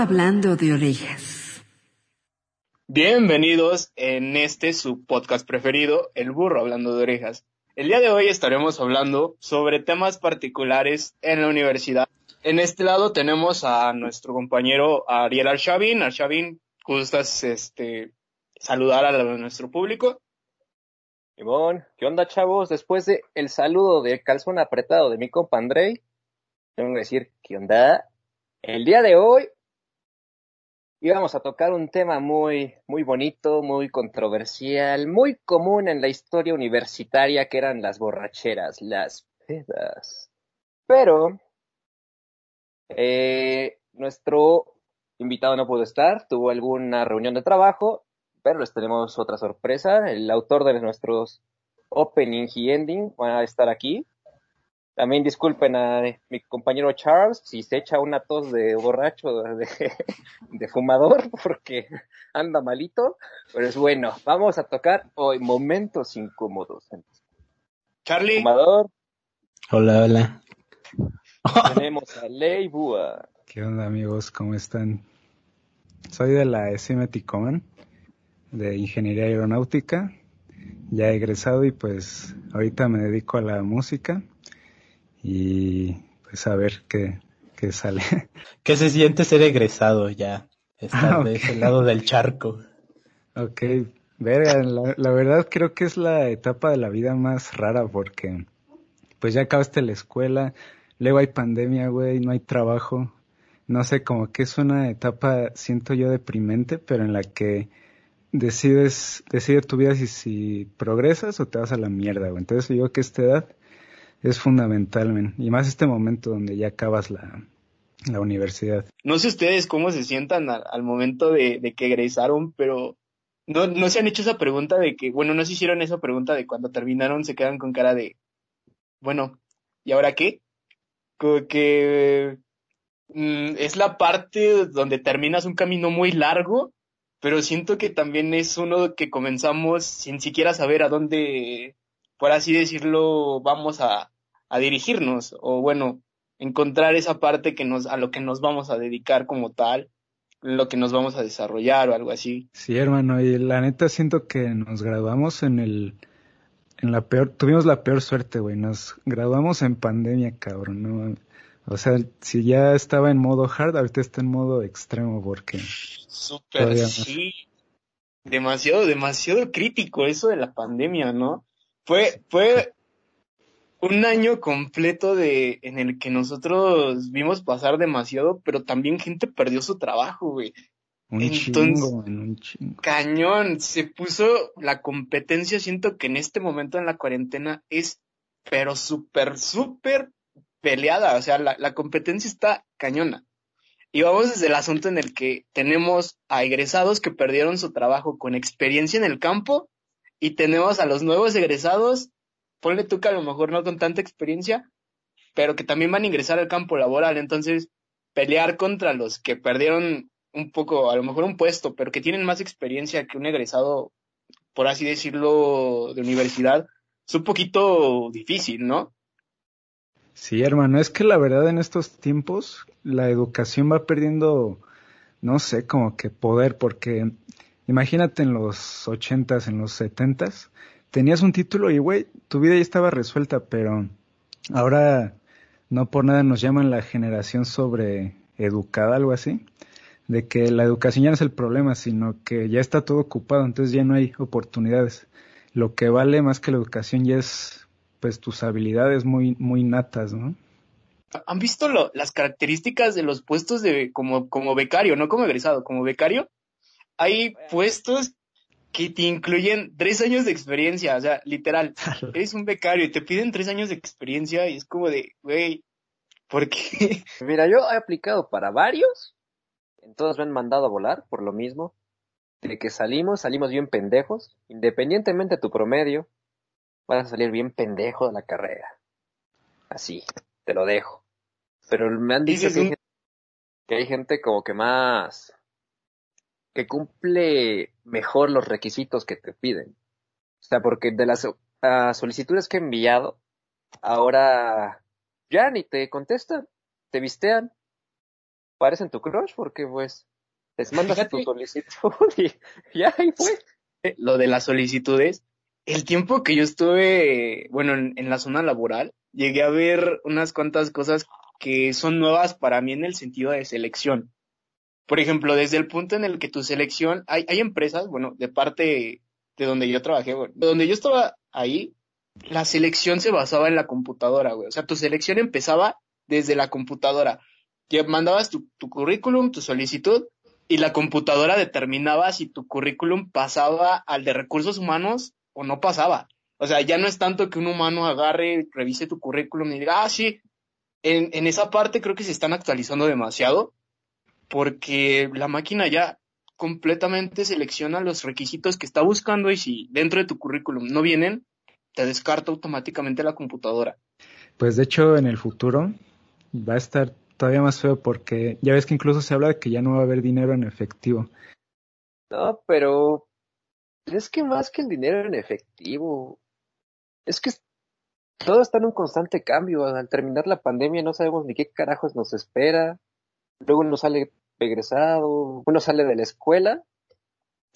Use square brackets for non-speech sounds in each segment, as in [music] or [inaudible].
hablando de orejas. Bienvenidos en este su podcast preferido, El burro hablando de orejas. El día de hoy estaremos hablando sobre temas particulares en la universidad. En este lado tenemos a nuestro compañero Ariel Arshavin. Arshavin, ¿gustas este, saludar a nuestro público? Simón, ¿qué onda chavos? Después de el saludo de calzón apretado de mi compa Andrei, tengo que decir, ¿qué onda? El día de hoy íbamos a tocar un tema muy, muy bonito, muy controversial, muy común en la historia universitaria que eran las borracheras, las pedas. Pero, eh, nuestro invitado no pudo estar, tuvo alguna reunión de trabajo pero les tenemos otra sorpresa. El autor de nuestros opening y ending va a estar aquí. También disculpen a mi compañero Charles si se echa una tos de borracho, [laughs] de, fumador, porque anda malito. Pero es bueno, vamos a tocar hoy momentos incómodos. Charlie. Fumador. Hola, hola. Tenemos a Ley Búa. ¿Qué onda amigos? ¿Cómo están? Soy de la SMT Common de Ingeniería Aeronáutica, ya egresado y pues ahorita me dedico a la música y pues a ver qué, qué sale. [laughs] ¿Qué se siente ser egresado ya? Estar ah, de ese lado del charco. Ok, verga, la, la, verdad creo que es la etapa de la vida más rara porque pues ya acabaste la escuela, luego hay pandemia, güey, no hay trabajo. No sé, como que es una etapa, siento yo, deprimente, pero en la que decides, decide tu vida si, si progresas o te vas a la mierda, güey. Entonces yo que esta edad es fundamental, Y más este momento donde ya acabas la, la universidad. No sé ustedes cómo se sientan al, momento de, de, que egresaron, pero no, no se han hecho esa pregunta de que, bueno, no se hicieron esa pregunta de cuando terminaron se quedan con cara de, bueno, ¿y ahora qué? Como que mm, es la parte donde terminas un camino muy largo pero siento que también es uno que comenzamos sin siquiera saber a dónde, por así decirlo, vamos a, a dirigirnos, o bueno, encontrar esa parte que nos, a lo que nos vamos a dedicar como tal, lo que nos vamos a desarrollar o algo así. Sí, hermano, y la neta siento que nos graduamos en el, en la peor, tuvimos la peor suerte, güey, nos graduamos en pandemia, cabrón, no, o sea, si ya estaba en modo hard, ahorita está en modo extremo porque... Súper, sí. Demasiado, demasiado crítico eso de la pandemia, ¿no? Fue, fue un año completo de, en el que nosotros vimos pasar demasiado, pero también gente perdió su trabajo, güey. Un Entonces, un chingo. cañón, se puso la competencia, siento que en este momento en la cuarentena es, pero súper, súper peleada, o sea, la, la competencia está cañona. Y vamos desde el asunto en el que tenemos a egresados que perdieron su trabajo con experiencia en el campo y tenemos a los nuevos egresados, ponle tú que a lo mejor no con tanta experiencia, pero que también van a ingresar al campo laboral. Entonces, pelear contra los que perdieron un poco, a lo mejor un puesto, pero que tienen más experiencia que un egresado, por así decirlo, de universidad, es un poquito difícil, ¿no? Sí, hermano, es que la verdad en estos tiempos la educación va perdiendo, no sé, como que poder, porque imagínate en los ochentas, en los setentas, tenías un título y güey, tu vida ya estaba resuelta, pero ahora no por nada nos llaman la generación sobre educada, algo así, de que la educación ya no es el problema, sino que ya está todo ocupado, entonces ya no hay oportunidades. Lo que vale más que la educación ya es pues tus habilidades muy, muy natas, ¿no? ¿Han visto las características de los puestos de como, como becario, no como egresado, como becario? Hay puestos que te incluyen tres años de experiencia, o sea, literal, eres un becario y te piden tres años de experiencia y es como de, güey, ¿por qué? [laughs] Mira, yo he aplicado para varios, en todos me han mandado a volar por lo mismo, de que salimos, salimos bien pendejos, independientemente de tu promedio, vas a salir bien pendejo de la carrera. Así, te lo dejo. Pero me han dicho que, hay gente como que más que cumple mejor los requisitos que te piden. O sea, porque de las solicitudes que he enviado, ahora ya ni te contestan, te vistean. parecen tu crush porque pues les mandas tu Fíjate. solicitud y [laughs] ya ahí fue. lo de las solicitudes, el tiempo que yo estuve, bueno, en, en la zona laboral, llegué a ver unas cuantas cosas que son nuevas para mí en el sentido de selección. Por ejemplo, desde el punto en el que tu selección, hay, hay empresas, bueno, de parte de donde yo trabajé, donde yo estaba ahí, la selección se basaba en la computadora, güey. O sea, tu selección empezaba desde la computadora. Que mandabas tu, tu currículum, tu solicitud, y la computadora determinaba si tu currículum pasaba al de recursos humanos o no pasaba. O sea, ya no es tanto que un humano agarre, revise tu currículum y diga, ah, sí, en, en esa parte creo que se están actualizando demasiado porque la máquina ya completamente selecciona los requisitos que está buscando y si dentro de tu currículum no vienen, te descarta automáticamente la computadora. Pues de hecho en el futuro va a estar todavía más feo porque ya ves que incluso se habla de que ya no va a haber dinero en efectivo. No, pero es que más que el dinero en efectivo, es que todo está en un constante cambio. Al terminar la pandemia no sabemos ni qué carajos nos espera. Luego uno sale regresado, uno sale de la escuela,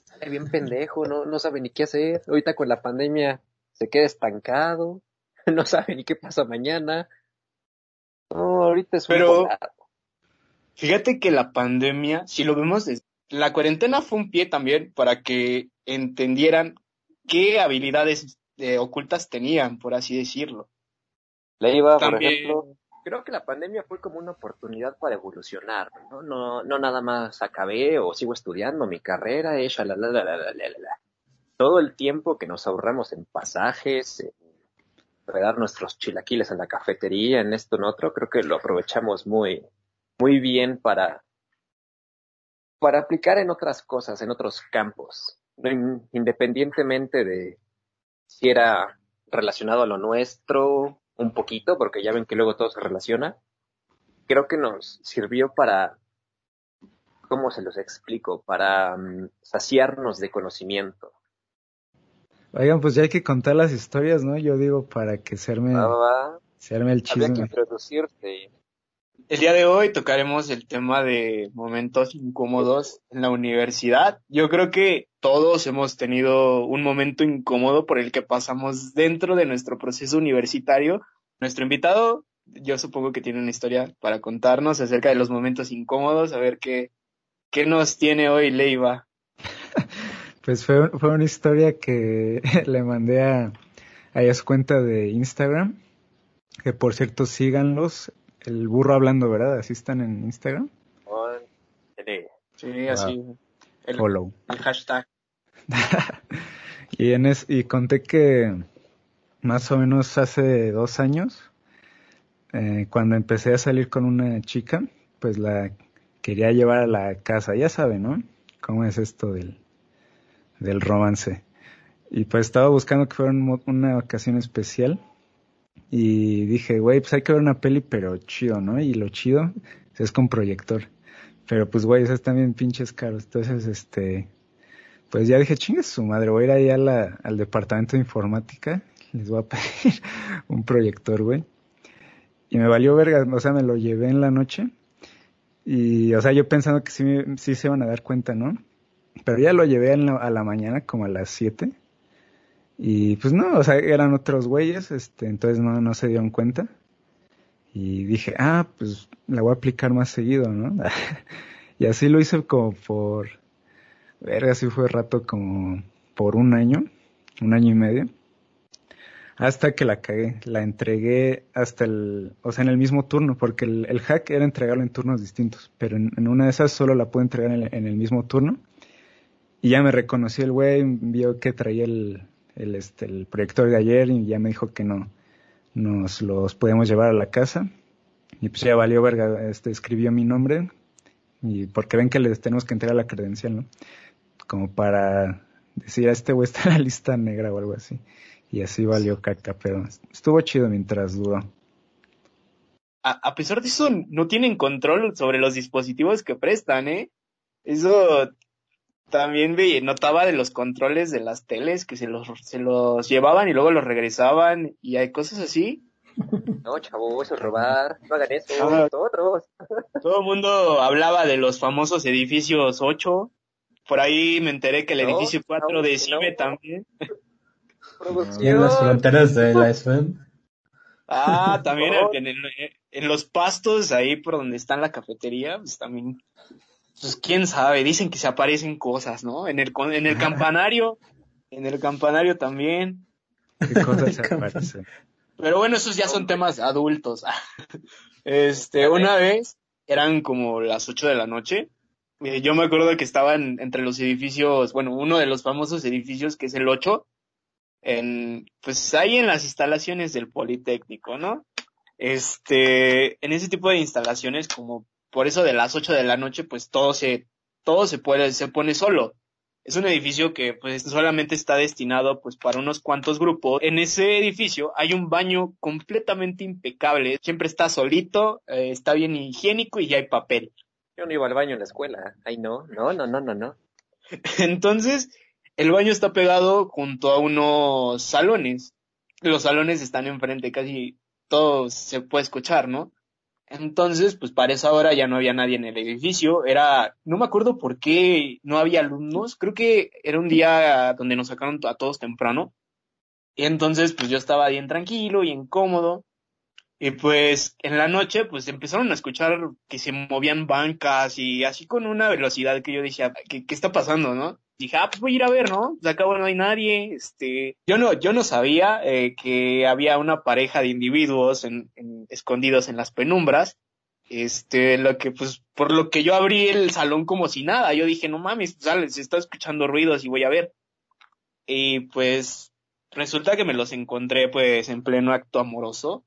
sale bien pendejo, no, no sabe ni qué hacer. Ahorita con la pandemia se queda estancado, [laughs] no sabe ni qué pasa mañana. No, ahorita es un Pero- volado. Fíjate que la pandemia, si lo vemos la cuarentena fue un pie también para que entendieran qué habilidades eh, ocultas tenían, por así decirlo. Le iba, por ejemplo, creo que la pandemia fue como una oportunidad para evolucionar, ¿no? No, no nada más acabé o sigo estudiando mi carrera, eh, shalalala, la, la, la, la, la. Todo el tiempo que nos ahorramos en pasajes, en dar nuestros chilaquiles en la cafetería, en esto, en otro, creo que lo aprovechamos muy, muy bien para, para aplicar en otras cosas, en otros campos, independientemente de si era relacionado a lo nuestro, un poquito, porque ya ven que luego todo se relaciona. Creo que nos sirvió para, ¿cómo se los explico? Para mm, saciarnos de conocimiento. Oigan, pues ya hay que contar las historias, ¿no? Yo digo para que se arme, se el Había que chisme. introducirte. El día de hoy tocaremos el tema de momentos incómodos en la universidad. Yo creo que todos hemos tenido un momento incómodo por el que pasamos dentro de nuestro proceso universitario. Nuestro invitado, yo supongo que tiene una historia para contarnos acerca de los momentos incómodos, a ver qué, qué nos tiene hoy Leiva. [laughs] Pues fue, fue una historia que [laughs] le mandé a, a su cuenta de Instagram. Que por cierto, síganlos. El burro hablando, ¿verdad? Así están en Instagram. Sí, así. El, Follow. el hashtag. [laughs] Y, conté que más o menos hace dos años, eh, cuando empecé a salir con una chica, pues la quería llevar a la casa. Ya saben, ¿no? ¿Cómo es esto del, del romance? Y pues estaba buscando que fuera una ocasión especial. Y dije, güey, pues hay que ver una peli, pero chido, ¿no? Y lo chido es con proyector. Pero pues, güey, esos están bien pinches caros. Entonces, este, pues ya dije, chingue su madre, voy a ir ahí al departamento de informática, les voy a [laughs] pedir un proyector, güey. Y me valió verga, o sea, me lo llevé en la noche. Y, o sea, yo pensando que sí, sí se iban a dar cuenta, ¿no? Pero ya lo llevé a la mañana, como a las 7. Y pues no, o sea, eran otros güeyes, este, entonces no, no se dieron cuenta. Y dije, ah, pues la voy a aplicar más seguido, ¿no? [laughs] y así lo hice como por, verga, sí fue rato como por un año, un año y medio. Hasta que la cagué, la entregué hasta el, o sea, en el mismo turno, porque el, el hack era entregarlo en turnos distintos, pero en, una de esas solo la pude entregar en el, en el mismo turno. Y ya me reconoció el güey, vio que traía el, el, este, el proyector de ayer y ya me dijo que no, nos los podíamos llevar a la casa. Y pues ya valió verga, este, escribió mi nombre, y porque ven que les tenemos que entregar la credencial, ¿no? Como para decir, a este güey está en la lista negra o algo así. Y así valió caca, pero estuvo chido mientras duró. a, a pesar de eso, no tienen control sobre los dispositivos que prestan, ¿eh? Eso también ve, notaba de los controles de las teles que se los, se los llevaban y luego los regresaban y hay cosas así No, chavo, eso es robar. No hagan eso, Ah. nosotros. [laughs] Todo el mundo hablaba de los famosos edificios 8. Por ahí me enteré que el No, edificio 4 no, de no. CIBE también. Y en las fronteras de la SFM. Ah, también No. en, en- en los pastos, ahí por donde está la cafetería, pues también, pues quién sabe, dicen que se aparecen cosas, ¿no? En el, con- en el campanario, en el campanario también. ¿Qué cosas se aparecen? Pero bueno, esos ya son temas adultos. [laughs] Este, una vez, eran como las 8 de la noche, eh, yo me acuerdo que estaban entre los edificios, bueno, uno de los famosos edificios que es el 8, en, pues ahí en las instalaciones del Politécnico, ¿no? Este, en ese tipo de instalaciones, como por eso de las 8 de la noche, pues todo se, todo se puede, se pone solo. Es un edificio que pues solamente está destinado pues para unos cuantos grupos. En ese edificio hay un baño completamente impecable. Siempre está solito, eh, está bien higiénico y ya hay papel. Yo no iba al baño en la escuela. Ay, no, no, no, no, no, no. Entonces, el baño está pegado junto a unos salones. Los salones están enfrente, casi todo se puede escuchar, ¿no? Entonces, pues para esa hora ya no había nadie en el edificio. Era, no me acuerdo por qué no había alumnos. Creo que era un día donde nos sacaron a todos temprano. Y entonces, pues yo estaba bien tranquilo y incómodo. Y pues en la noche, pues empezaron a escuchar que se movían bancas y así con una velocidad que yo dije, ¿qué, qué está pasando, no? Dije, ah, pues voy a ir a ver, ¿no? Pues acá no hay nadie, este, yo no, yo no sabía eh, que había una pareja de individuos en, en- escondidos en las penumbras, este, lo que, pues, por lo que yo abrí el salón como si nada, yo dije, no mames, sale, se está escuchando ruidos y voy a ver. Y pues, resulta que me los encontré, pues, en pleno acto amoroso.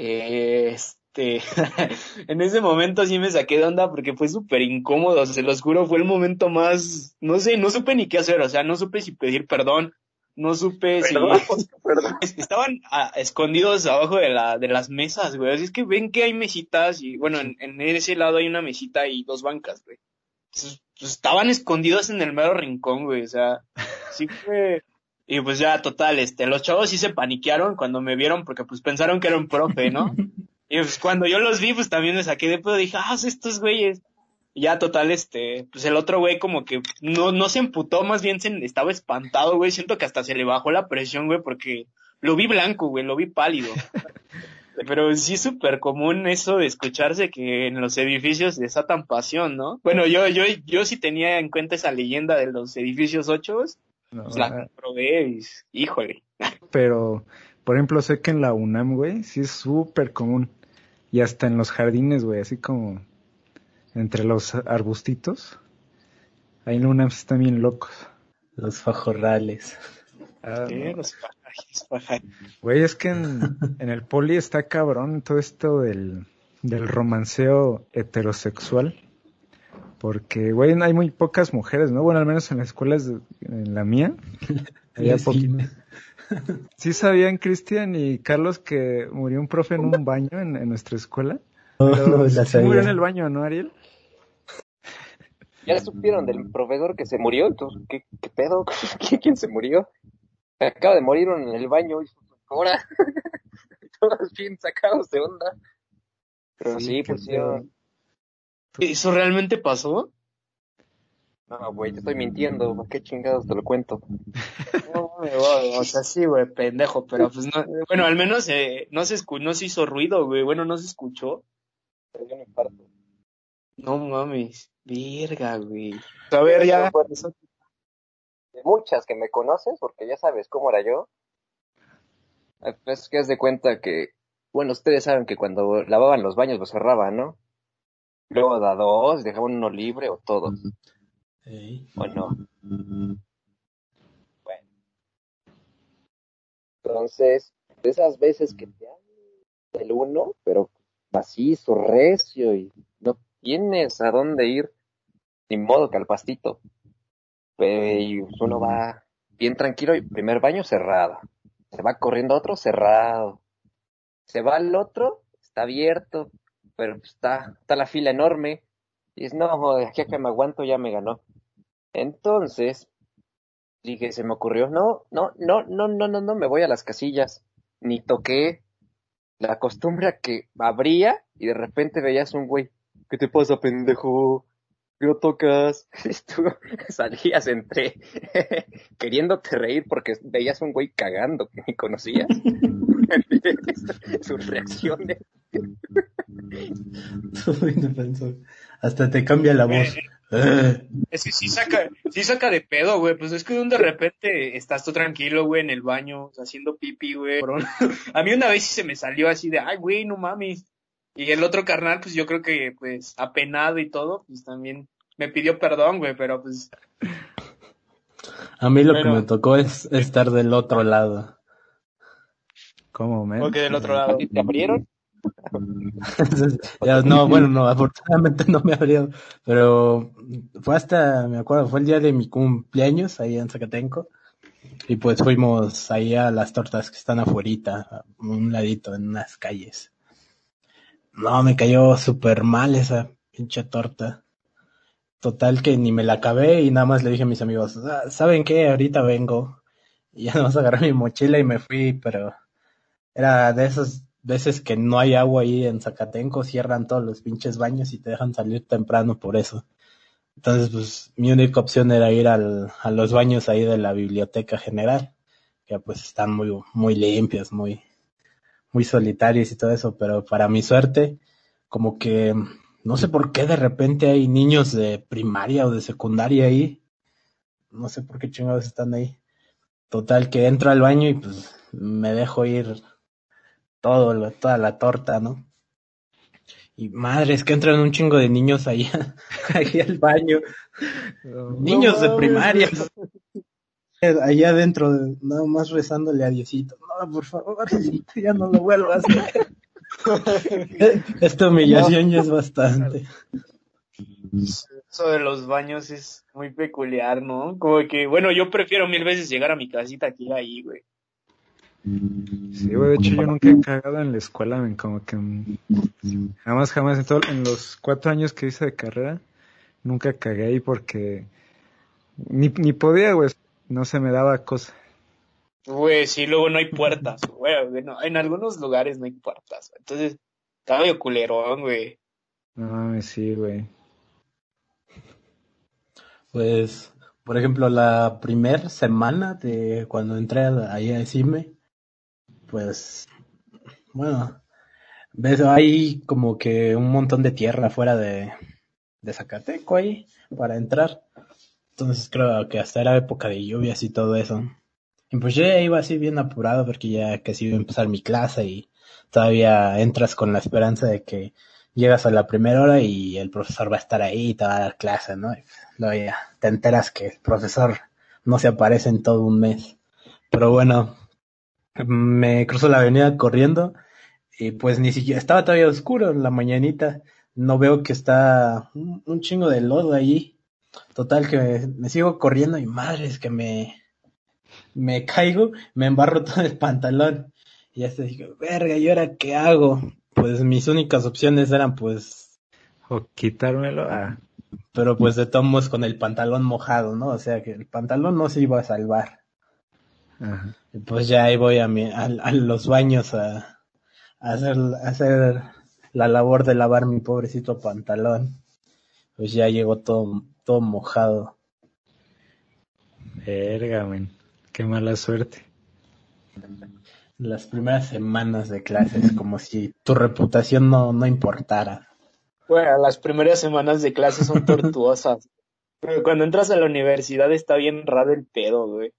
Eh, Este, [laughs] en ese momento sí me saqué de onda porque fue súper incómodo, se los juro, fue el momento más, no sé, no supe ni qué hacer, o sea, no supe si pedir perdón, no supe Perdón, si perdón. [laughs] estaban ah, escondidos abajo de la, de las mesas, güey, así es que ven que hay mesitas y bueno, en, en ese lado hay una mesita y dos bancas, güey. Entonces, pues, estaban escondidos en el mero rincón, güey, o sea, sí fue, y pues ya, total, este, los chavos sí se paniquearon cuando me vieron porque pues pensaron que era un profe, ¿no? [laughs] Y pues cuando yo los vi, pues también me saqué de pedo, dije, ah, estos güeyes. Y ya, total, este, pues el otro güey como que no, no se emputó, más bien se, estaba espantado, güey. Siento que hasta se le bajó la presión, güey, porque lo vi blanco, güey, lo vi pálido. [laughs] Pero sí es súper común eso de escucharse que en los edificios desatan pasión, ¿no? Bueno, yo, yo, yo sí tenía en cuenta esa leyenda de los edificios ochos, No, pues la ah, comprobé y, híjole. [laughs] pero, por ejemplo, sé que en la UNAM, güey, sí es súper común. Y hasta en los jardines, güey, así como entre los arbustitos. Ahí en la UNAM sí están bien locos. Los fajorrales. Ah, Sí, no. los pajajes, pajajes. Güey, es que en, en el poli está cabrón todo esto del, del romanceo heterosexual. Porque, güey, hay muy pocas mujeres, ¿no? Bueno, al menos en las escuelas, de- en la mía. [laughs] había Sí, poqui- [laughs] ¿Sí sabían, Cristian y Carlos, que murió un profe en un baño en, en nuestra escuela? [laughs] No, la murió en el baño, ¿no, Ariel? Ya supieron del proveedor que se murió, entonces, ¿qué, qué pedo? ¿Quién, quién se murió? Acaba de morir uno en el baño, y ahora, todos bien sacados de onda. Pero sí, pues sí, pedo. [laughs] ¿Eso realmente pasó? no, güey, te estoy mintiendo, ¿para qué chingados te lo cuento? [laughs] No, me voy, o sea, sí, güey, pendejo, pero pues no, bueno, al menos eh, no se escu no se hizo ruido, güey, bueno, no se escuchó. Pero yo me infarto. No mames, verga, güey. A ver, ya. De muchas que me conoces, porque ya sabes cómo era yo. Ah, Es que haz de cuenta que, bueno, ustedes saben que cuando lavaban los baños los cerraban, ¿no? Luego da dos, dejaban uno libre o todos, o no. Bueno. Entonces, de esas veces que te hablan del uno, pero macizo, recio y no tienes a dónde ir, ni modo que al pastito. Y uno va bien tranquilo y primer baño cerrado. Se va corriendo otro cerrado. Se va al otro, está abierto, pero pues está, está la fila enorme. Y es, no, de aquí a que me aguanto ya me ganó. Entonces, dije, se me ocurrió, no, no, no, no, no, no, no, me voy a las casillas. Ni toqué, la costumbre a que abría y de repente veías un güey, ¿qué te pasa, pendejo? ¿Qué no tocas? [laughs] Tú [laughs] salías entre [laughs] queriéndote reír porque veías un güey cagando que ni conocías. Sus reacciones. Hasta te cambia la voz. Eh. Es que sí saca, sí saca de pedo, güey. Pues es que de repente estás tú tranquilo, güey, en el baño, haciendo pipi, güey. [laughs] A mí una vez sí se me salió así de, ay, güey, no mames. Y el otro carnal, pues yo creo que, pues, apenado y todo, pues también me pidió perdón, güey, pero pues. A mí lo que me tocó es estar del otro lado. ¿Cómo, men? Porque del otro lado. ¿Te abrieron? [laughs] no, bueno, no, afortunadamente no me abrieron, pero fue hasta, me acuerdo, fue el día de mi cumpleaños ahí en Zacatenco y pues fuimos ahí a las tortas que están afuera, un ladito en unas calles. No, me cayó súper mal esa pinche torta. Total que ni me la acabé y nada más le dije a mis amigos, ah, ¿saben qué? Ahorita vengo. Y ya nada más agarré mi mochila y me fui, pero era de esas veces que no hay agua ahí en Zacatenco, cierran todos los pinches baños y te dejan salir temprano por eso. Entonces, pues mi única opción era ir al, a los baños ahí de la biblioteca general, que pues están muy, muy limpios, muy, muy solitarios y todo eso, pero para mi suerte, como que no sé por qué de repente hay niños de primaria o de secundaria ahí. No sé por qué chingados están ahí. Total que entro al baño y pues me dejo ir todo, toda la torta, ¿no? Y madre, es que entran un chingo de niños ahí, [laughs] ahí al baño. niños de primaria. Ahí adentro, nada más rezándole a Diosito. No, por favor, [laughs] ya no lo vuelvo a hacer. [laughs] Esta humillación ya es bastante. Eso de los baños es muy peculiar, ¿no? Como que, bueno, yo prefiero mil veces llegar a mi casita que ir ahí, güey. Sí, güey, de hecho yo nunca he cagado en la escuela, como que jamás, jamás, en, todo, en los cuatro años que hice de carrera, nunca cagué ahí porque ni, ni podía, güey, no se me daba cosa. Güey, sí, luego no hay puertas, güey. en algunos lugares no hay puertas. Entonces, está medio culerón, güey. No sí, güey. Pues, por ejemplo, la primera semana de cuando entré ahí a decirme, pues, bueno, ves, hay como que un montón de tierra fuera de, de Zacateco ahí para entrar. Entonces creo que hasta era época de lluvias y todo eso. Y pues yo ya iba así bien apurado porque ya casi iba a empezar mi clase y todavía entras con la esperanza de que llegas a la primera hora y el profesor va a estar ahí y te va a dar clase, ¿no? Y ya te enteras que el profesor no se aparece en todo un mes. Pero bueno, me cruzo la avenida corriendo y pues ni siquiera estaba todavía oscuro en la mañanita. No veo que está un, un chingo de lodo ahí. Total que me sigo corriendo y madre es que me, me caigo, me embarro [laughs] todo el pantalón. Y ya se dije, verga, ¿y ahora qué hago? Pues mis únicas opciones eran pues... O quitármelo a... Pero pues de tomos con el pantalón mojado, ¿no? O sea que el pantalón no se iba a salvar. Ajá. Pues ya ahí voy a, mi, a, los baños a, a, hacer, a hacer la labor de lavar mi pobrecito pantalón. Pues ya llegó todo, todo mojado. Verga, men. Qué mala suerte. Las primeras semanas de clases, como si tu reputación no, no importara. Bueno, las primeras semanas de clases son tortuosas. [laughs] Pero cuando entras a la universidad está bien raro el pedo, güey.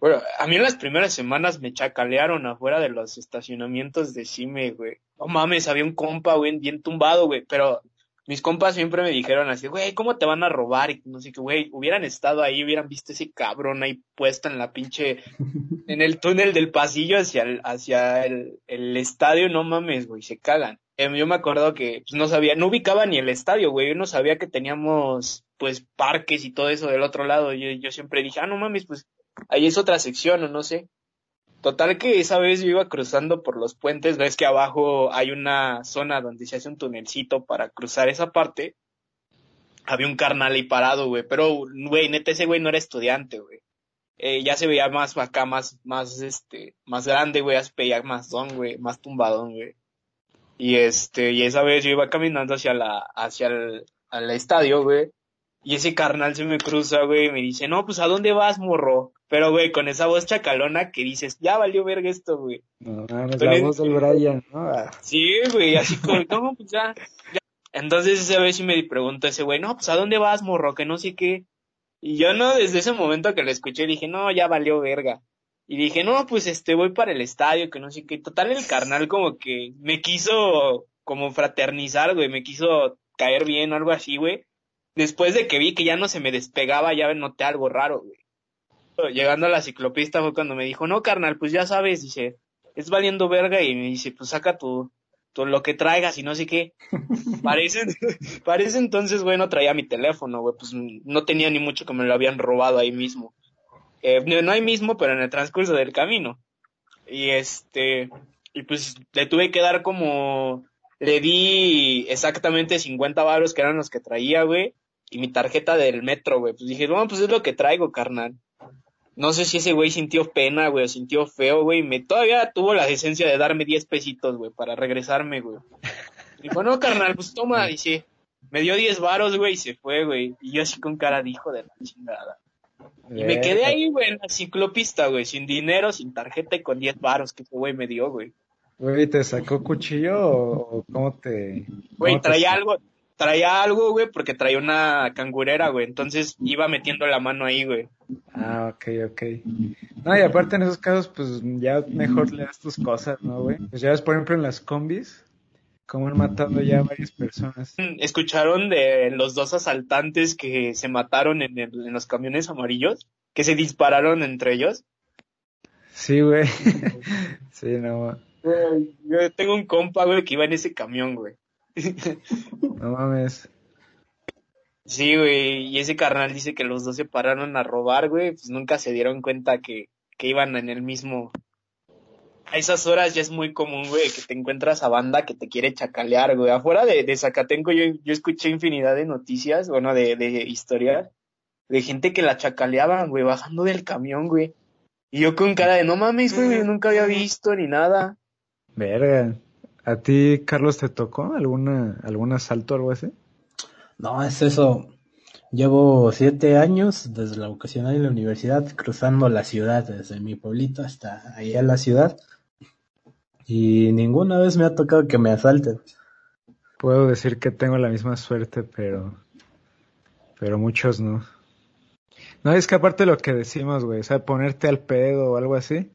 Bueno, a mí en las primeras semanas me chacalearon afuera de los estacionamientos de Cime, güey. No mames, había un compa, güey, bien tumbado, güey. Pero mis compas siempre me dijeron así, güey, ¿cómo te van a robar? Y no sé qué, güey, hubieran estado ahí, hubieran visto ese cabrón ahí puesto en la pinche, [laughs] en el túnel del pasillo hacia el, hacia el, el estadio, no mames, güey, se cagan. Eh, yo me acuerdo que pues, no sabía, no ubicaba ni el estadio, güey, yo no sabía que teníamos, pues, parques y todo eso del otro lado. Yo, yo siempre dije, ah, no mames, pues, ahí es otra sección o no sé. Total que esa vez yo iba cruzando por los puentes, ves que abajo hay una zona donde se hace un tunelcito para cruzar esa parte. Había un carnal ahí parado, güey, pero, güey, neta ese güey no era estudiante, güey. eh, ya se veía más acá, más, más, este, más grande, güey, ya se más don, güey, más tumbadón, güey. Y este, y esa vez yo iba caminando hacia la, hacia el, al estadio, güey. Y ese carnal se me cruza, güey, y me dice, no, pues, ¿a dónde vas, morro? Pero, güey, con esa voz chacalona que dices, ya valió verga esto, güey. No, mames, Con la el- voz del Brian, ¿no? Ah, Sí, güey, así como, no, pues ya, ya. Entonces esa vez sí me preguntó ese güey, no, pues ¿a dónde vas, morro? Que no sé qué. Y yo no, desde ese momento que lo escuché, dije, no, ya valió verga. Y dije, no, pues este, voy para el estadio, que no sé qué. Total, el carnal como que me quiso como fraternizar, güey, me quiso caer bien o algo así, güey. Después de que vi que ya no se me despegaba, ya noté algo raro, güey. Llegando a la ciclopista fue cuando me dijo, no, carnal, pues ya sabes, dice, es valiendo verga y me dice, pues saca tu, tu lo que traigas y no sé qué. [laughs] Parece, parece entonces, güey, no traía mi teléfono, güey, pues no tenía ni mucho que me lo habían robado ahí mismo. Eh, no, no ahí mismo, pero en el transcurso del camino. Y este, y pues le tuve que dar como, le di exactamente 50 baros que eran los que traía, güey, y mi tarjeta del metro, güey. Pues dije, no, pues es lo que traigo, carnal. No sé si ese güey sintió pena, güey, o sintió feo, güey. Me todavía tuvo la decencia de darme 10 pesitos, güey, para regresarme, güey. Dijo, no, carnal, pues toma, dice. Me dio 10 varos, güey, y se fue, güey. Y yo así con cara de hijo de la chingada. Y me quedé ahí, güey, en la ciclopista, güey, sin dinero, sin tarjeta y con 10 varos que ese güey me dio, güey. Güey, ¿te sacó cuchillo o cómo te...? Güey, te- traía algo, traía algo, güey, porque traía una cangurera, güey. Entonces iba metiendo la mano ahí, güey. Ah, ok, ok. No, y aparte en esos casos, pues ya mejor le das tus cosas, ¿no, güey? Pues ya ves, por ejemplo, en las combis, como han matado ya a varias personas. ¿Escucharon de los dos asaltantes que se mataron en, el- en los camiones amarillos? Que se dispararon entre ellos. Sí, güey. [laughs] sí, no, Yo tengo un compa, güey, que iba en ese camión, güey. No mames. Sí, güey, y ese carnal dice que los dos se pararon a robar, güey, pues nunca se dieron cuenta que, que iban en el mismo. A esas horas ya es muy común, güey, que te encuentras a banda que te quiere chacalear, güey. Afuera de, de Zacatenco yo, yo escuché infinidad de noticias, bueno, de, de historias, de gente que la chacaleaban, güey, bajando del camión, güey. Y yo con cara de, no mames, güey, nunca había visto ni nada. Verga. ¿A ti, Carlos, te tocó alguna, algún asalto o algo así? No, es eso. Llevo siete años desde la vocacional y la universidad cruzando la ciudad, desde mi pueblito hasta ahí a la ciudad. Y ninguna vez me ha tocado que me asalten. Puedo decir que tengo la misma suerte, pero, pero muchos no. No, es que aparte de lo que decimos, güey, o sea, ponerte al pedo o algo así,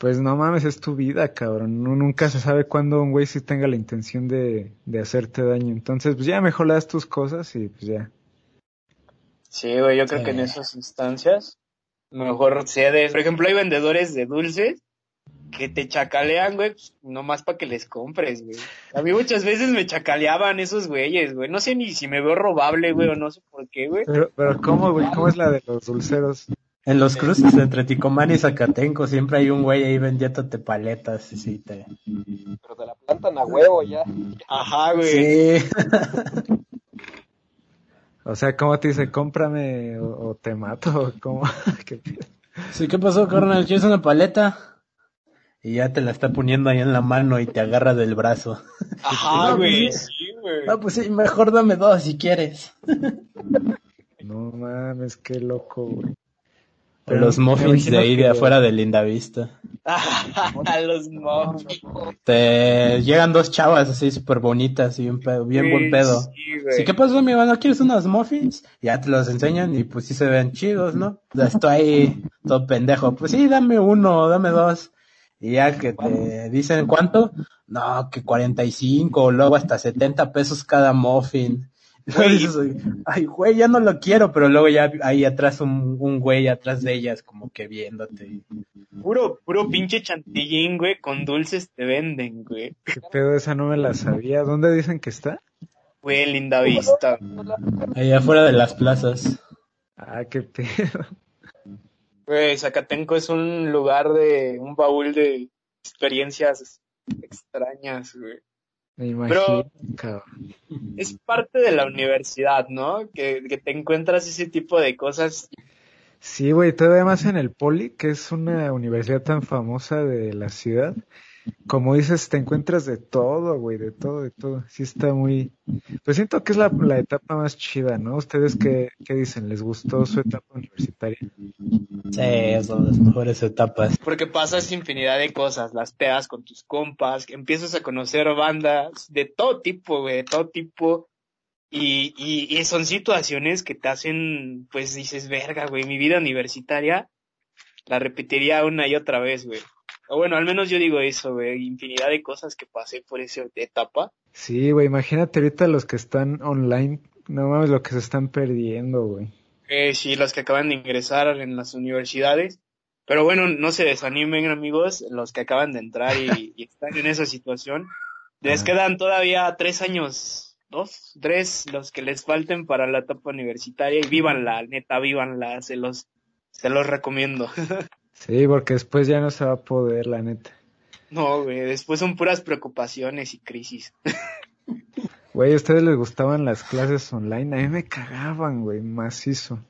pues no mames, es tu vida, cabrón. No, nunca se sabe cuándo un güey sí tenga la intención de, de hacerte daño. Entonces, pues ya mejor le das tus cosas y pues ya. Sí, güey, yo creo Sí. que en esas instancias mejor cedes. Por ejemplo, hay vendedores de dulces que te chacalean, güey, pues, nomás para que les compres, güey. A mí muchas veces me chacaleaban esos güeyes, güey. No sé ni si me veo robable, güey, o no sé por qué, güey. Pero, pero ¿cómo, güey? ¿Cómo es la de los dulceros? En los cruces entre Ticomán y Zacatenco siempre hay un güey ahí vendiéndote paletas y sí te... Pero te la plantan a huevo ya. Ajá, güey. Sí. [laughs] O sea, ¿cómo te dice, cómprame o, o te mato? ¿O [laughs] ¿Cómo? [laughs] ¿Qué? Sí, ¿qué pasó, carnal? ¿Quieres una paleta? Y ya te la está poniendo ahí en la mano y te agarra del brazo. Ajá, No, güey. pues, Sí, güey. Ah, pues sí, mejor dame dos si quieres. No mames, qué loco, güey. Los muffins de ahí de afuera de Lindavista. A [laughs] los mobs. Te llegan dos chavas así súper bonitas y bien, pedo- bien buen pedo. Sí, güey. Sí, ¿qué pasó, amigo? ¿No quieres unos muffins? Ya te los enseñan y pues sí se ven chidos, ¿no? Estoy ahí todo pendejo. Pues sí, dame uno, dame dos. Y ya que te dicen cuánto, no, que 45 o luego hasta 70 pesos cada muffin. Ay, güey, ya no lo quiero, pero luego ya ahí atrás un, un güey atrás de ellas como que viéndote. Puro, puro pinche chantillín, güey, con dulces te venden, güey. ¿Qué pedo? Esa no me la sabía. ¿Dónde dicen que está? Güey, linda vista. Ahí afuera de las plazas. Ah, qué pedo. Güey, Zacatenco es un lugar de, un baúl de experiencias extrañas, güey. Me imagino, Pero-. Es parte de la universidad, ¿no? Que, que te encuentras ese tipo de cosas. Sí, güey, todavía más en el Poli, que es una universidad tan famosa de la ciudad. Como dices, te encuentras de todo, güey, de todo, de todo. Sí está muy... Pues siento que es la, la etapa más chida, ¿no? ¿Ustedes qué, qué dicen? ¿Les gustó su etapa universitaria? Sí, son las mejores etapas. Porque pasas infinidad de cosas, las pedas con tus compas, empiezas a conocer bandas de todo tipo, güey, de todo tipo. Y, y, y son situaciones que te hacen, pues dices, verga, güey, mi vida universitaria la repetiría una y otra vez, güey. O bueno, al menos yo digo eso, güey, infinidad de cosas que pasé por esa etapa. Sí, güey, imagínate ahorita los que están online, no mames lo que se están perdiendo, güey. Eh, sí, los que acaban de ingresar en las universidades. Pero bueno, no se desanimen, amigos, los que acaban de entrar y, [laughs] y están en esa situación. Les Ajá. quedan todavía tres años, dos, tres, los que les falten para la etapa universitaria y vívanla, neta, vívanla, se los, se los recomiendo. [laughs] Sí, porque después ya no se va a poder, la neta. No, güey, después son puras preocupaciones y crisis. [laughs] Güey, ¿a ustedes les gustaban las clases online? A mí me cagaban, güey, macizo.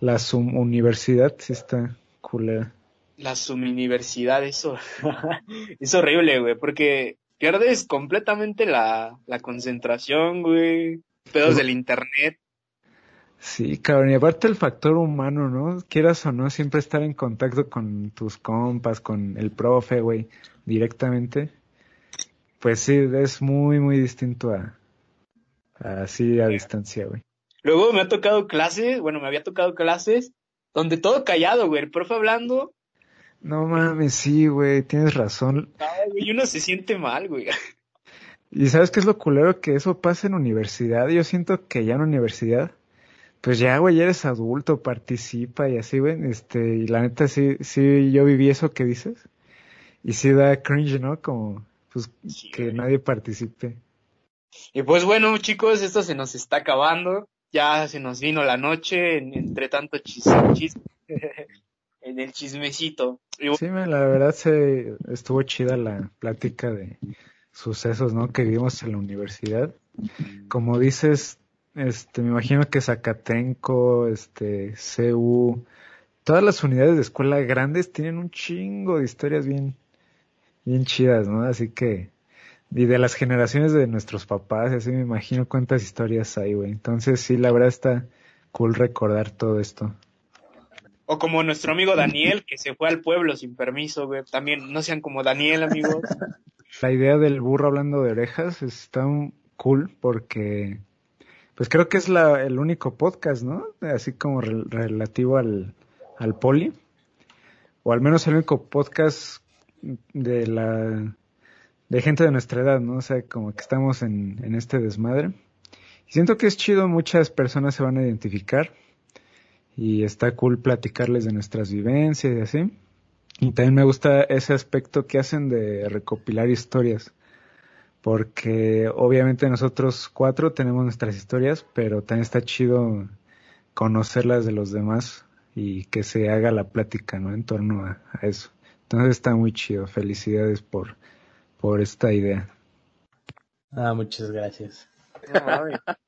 La Zoom universidad sí está culera. La subuniversidad, eso, [laughs] es horrible, güey, porque pierdes completamente la, la concentración, güey, pedos del internet. Sí, cabrón, y aparte el factor humano, ¿no? Quieras o no, siempre estar en contacto con tus compas, con el profe, güey, directamente. Pues sí, es muy, muy distinto a, a así a distancia, güey. Luego me ha tocado clases, bueno, me había tocado clases donde todo callado, güey, el profe hablando, No mames, sí, güey, tienes razón. ay, güey, uno se siente mal, güey. Y sabes qué es lo culero que eso pasa en universidad. Yo siento que ya en universidad, pues ya, güey, eres adulto, participa y así, güey. Este, y la neta sí, sí, yo viví eso que dices. Y sí da cringe, ¿no? Como, pues, Sí, que güey. nadie participe. Y pues bueno, chicos, esto se nos está acabando. Ya se nos vino la noche en- entre tanto chis, chis- [laughs] en el chismecito. Y Sí, la verdad se estuvo chida la plática de sucesos, ¿no? Que vivimos en la universidad. Como dices, este, me imagino que Zacatenco, este, CU, todas las unidades de escuela grandes tienen un chingo de historias bien, bien chidas, ¿no? Así que, y de las generaciones de nuestros papás, así me imagino cuántas historias hay, güey. Entonces, sí, la verdad está cool recordar todo esto. O como nuestro amigo Daniel, que se fue al pueblo sin permiso, güey. También no sean como Daniel, amigos. [laughs] La idea del burro hablando de orejas está un- cool porque, pues creo que es la, el único podcast, ¿no? Así como re- relativo al, al poli. O al menos el único podcast de la, de gente de nuestra edad, ¿no? O sea, como que estamos en, en este desmadre. Y siento que es chido, muchas personas se van a identificar. Y está cool platicarles de nuestras vivencias y así. Y también me gusta ese aspecto que hacen de recopilar historias. Porque obviamente nosotros cuatro tenemos nuestras historias, pero también está chido conocerlas de los demás y que se haga la plática, ¿no? En torno a, a eso. Entonces está muy chido. Felicidades por, por esta idea. Ah, muchas gracias. [laughs]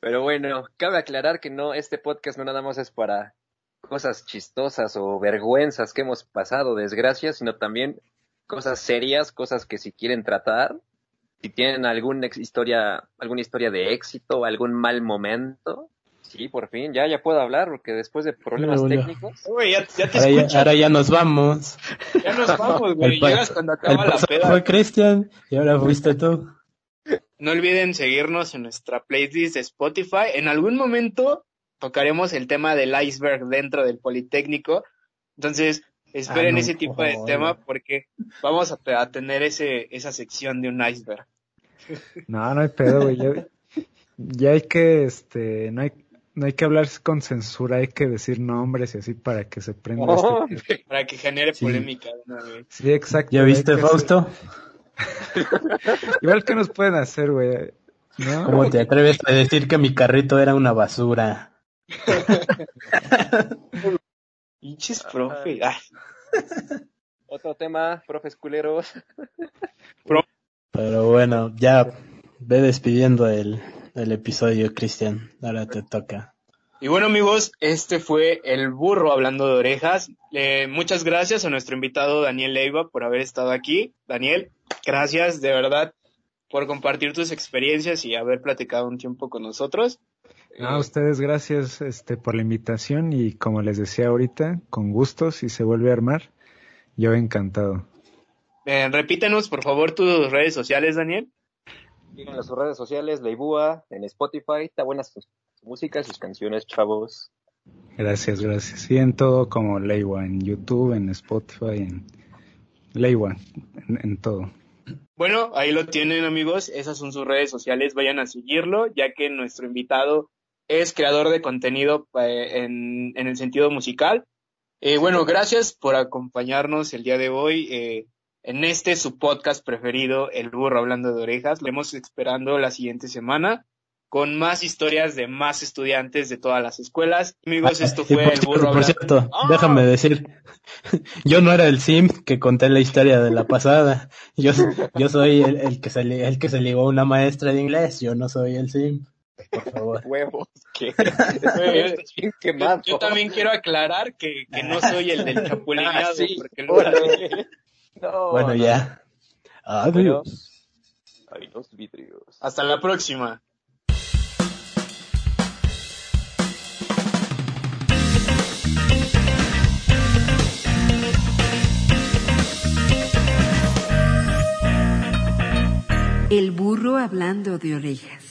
Pero bueno, cabe aclarar que no, este podcast no nada más es para cosas chistosas o vergüenzas que hemos pasado, desgracias, sino también cosas serias, cosas que si quieren tratar, si tienen alguna ex- historia, alguna historia de éxito, algún mal momento, sí, por fin, ya, ya puedo hablar, porque después de problemas técnicos, Güey, ya, ya te Ahora ya, escuchas. ahora ya nos vamos. Ya nos [laughs] vamos, güey. Llegas cuando acaba la peda. fue Cristian y ahora fuiste tú. No olviden seguirnos en nuestra playlist de Spotify. En algún momento tocaremos el tema del iceberg dentro del Politécnico. Entonces, esperen Ah, no, ese tipo de tema porque vamos a, a tener ese, esa sección de un iceberg. No, no hay pedo, güey. Ya, ya hay que, este, no hay, no hay que hablar con censura, hay que decir nombres y así para que se prenda Oh. este [laughs] tema. Para que genere Sí. polémica. Sí, exacto. ¿Ya viste, hacer- Fausto? [laughs] Igual que nos pueden hacer, güey. ¿No? ¿Cómo te atreves a decir que mi carrito era una basura? Pinches profe. Ah, otro tema, profes culeros, Pero bueno, ya ve despidiendo el, el episodio, Cristian. Ahora te toca. Y bueno amigos, este fue el burro hablando de orejas. Eh, muchas gracias a nuestro invitado Daniel Leiva por haber estado aquí. Daniel, gracias de verdad por compartir tus experiencias y haber platicado un tiempo con nosotros. A ustedes gracias este, por la invitación y como les decía ahorita, con gusto si se vuelve a armar, yo encantado. Eh, repítenos por favor tus redes sociales, Daniel. en las redes sociales, Leibúa, en Spotify, está buena su, música, sus canciones, chavos. Gracias, gracias. Y en todo como Leiwa, en YouTube, en Spotify, en Leiwa, en todo. Bueno, ahí lo tienen amigos, esas son sus redes sociales, vayan a seguirlo, ya que nuestro invitado es creador de contenido eh, en, en el sentido musical. Eh, bueno, gracias por acompañarnos el día de hoy eh, en este su podcast preferido, El Burro Hablando de Orejas. Lo hemos esperando la siguiente semana con más historias de más estudiantes de todas las escuelas. Amigos, [laughs] esto fue El Burro Por cierto, ¡Ah! déjame decir, [laughs] yo no era el sim que conté la historia de la pasada. Yo, yo soy el, el que se, el que se ligó a una maestra de inglés, yo no soy el sim por favor. [laughs] Huevos, que Yo, también quiero aclarar que, que no soy el del chapulineado, ah, porque no, Bueno, ya. Adiós. Adiós, vidrios. Hasta la próxima. El burro hablando de orejas.